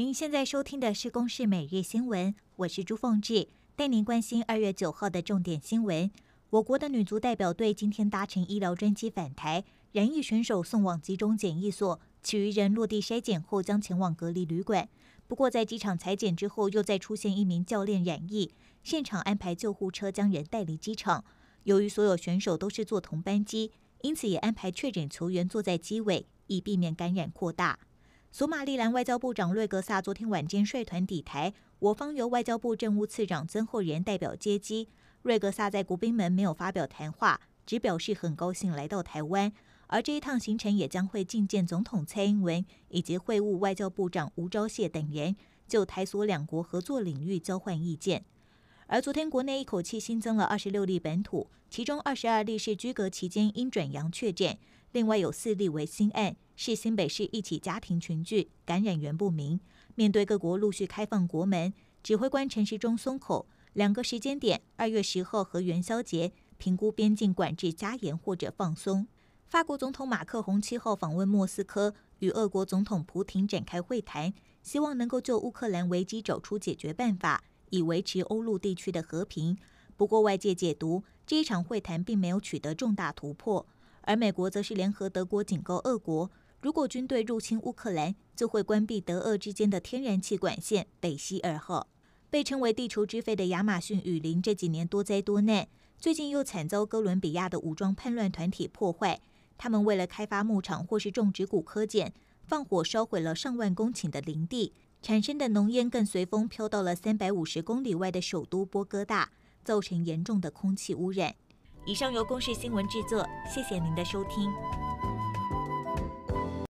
您现在收听的是《公视每日新闻》，我是朱凤志，带您关心二月九号的重点新闻。我国的女足代表队今天搭乘医疗专机返台，染疫选手送往集中检疫所，其余人落地筛检后将前往隔离旅馆。不过，在机场采检之后，又再出现一名教练染疫，现场安排救护车将人带离机场。由于所有选手都是坐同班机，因此也安排确诊球员坐在机尾，以避免感染扩大。索马利兰外交部长瑞格萨昨天晚间率团抵台，我方由外交部政务次长曾厚仁代表接机。瑞格萨在国宾门没有发表谈话，只表示很高兴来到台湾，而这一趟行程也将会觐见总统蔡英文以及会晤外交部长吴钊燮等人，就台索两国合作领域交换意见。而昨天国内一口气新增了二十六例本土，其中二十二例是居隔期间阴转阳确诊，另外有四例为新案。是新北市一起家庭群聚，感染源不明。面对各国陆续开放国门，指挥官陈时中松口，两个时间点：二月十号和元宵节，评估边境管制加严或者放松。法国总统马克宏七号访问莫斯科，与俄国总统普廷展开会谈，希望能够就乌克兰危机找出解决办法，以维持欧陆地区的和平。不过，外界解读这一场会谈并没有取得重大突破，而美国则是联合德国警告俄国。如果军队入侵乌克兰，就会关闭德俄之间的天然气管线北溪二号。被称为“地球之肺”的亚马逊雨林这几年多灾多难，最近又惨遭哥伦比亚的武装叛乱团体破坏。他们为了开发牧场或是种植古柯碱，放火烧毁了上万公顷的林地，产生的浓烟更随风飘到了三百五十公里外的首都波哥大，造成严重的空气污染。以上由公视新闻制作，谢谢您的收听。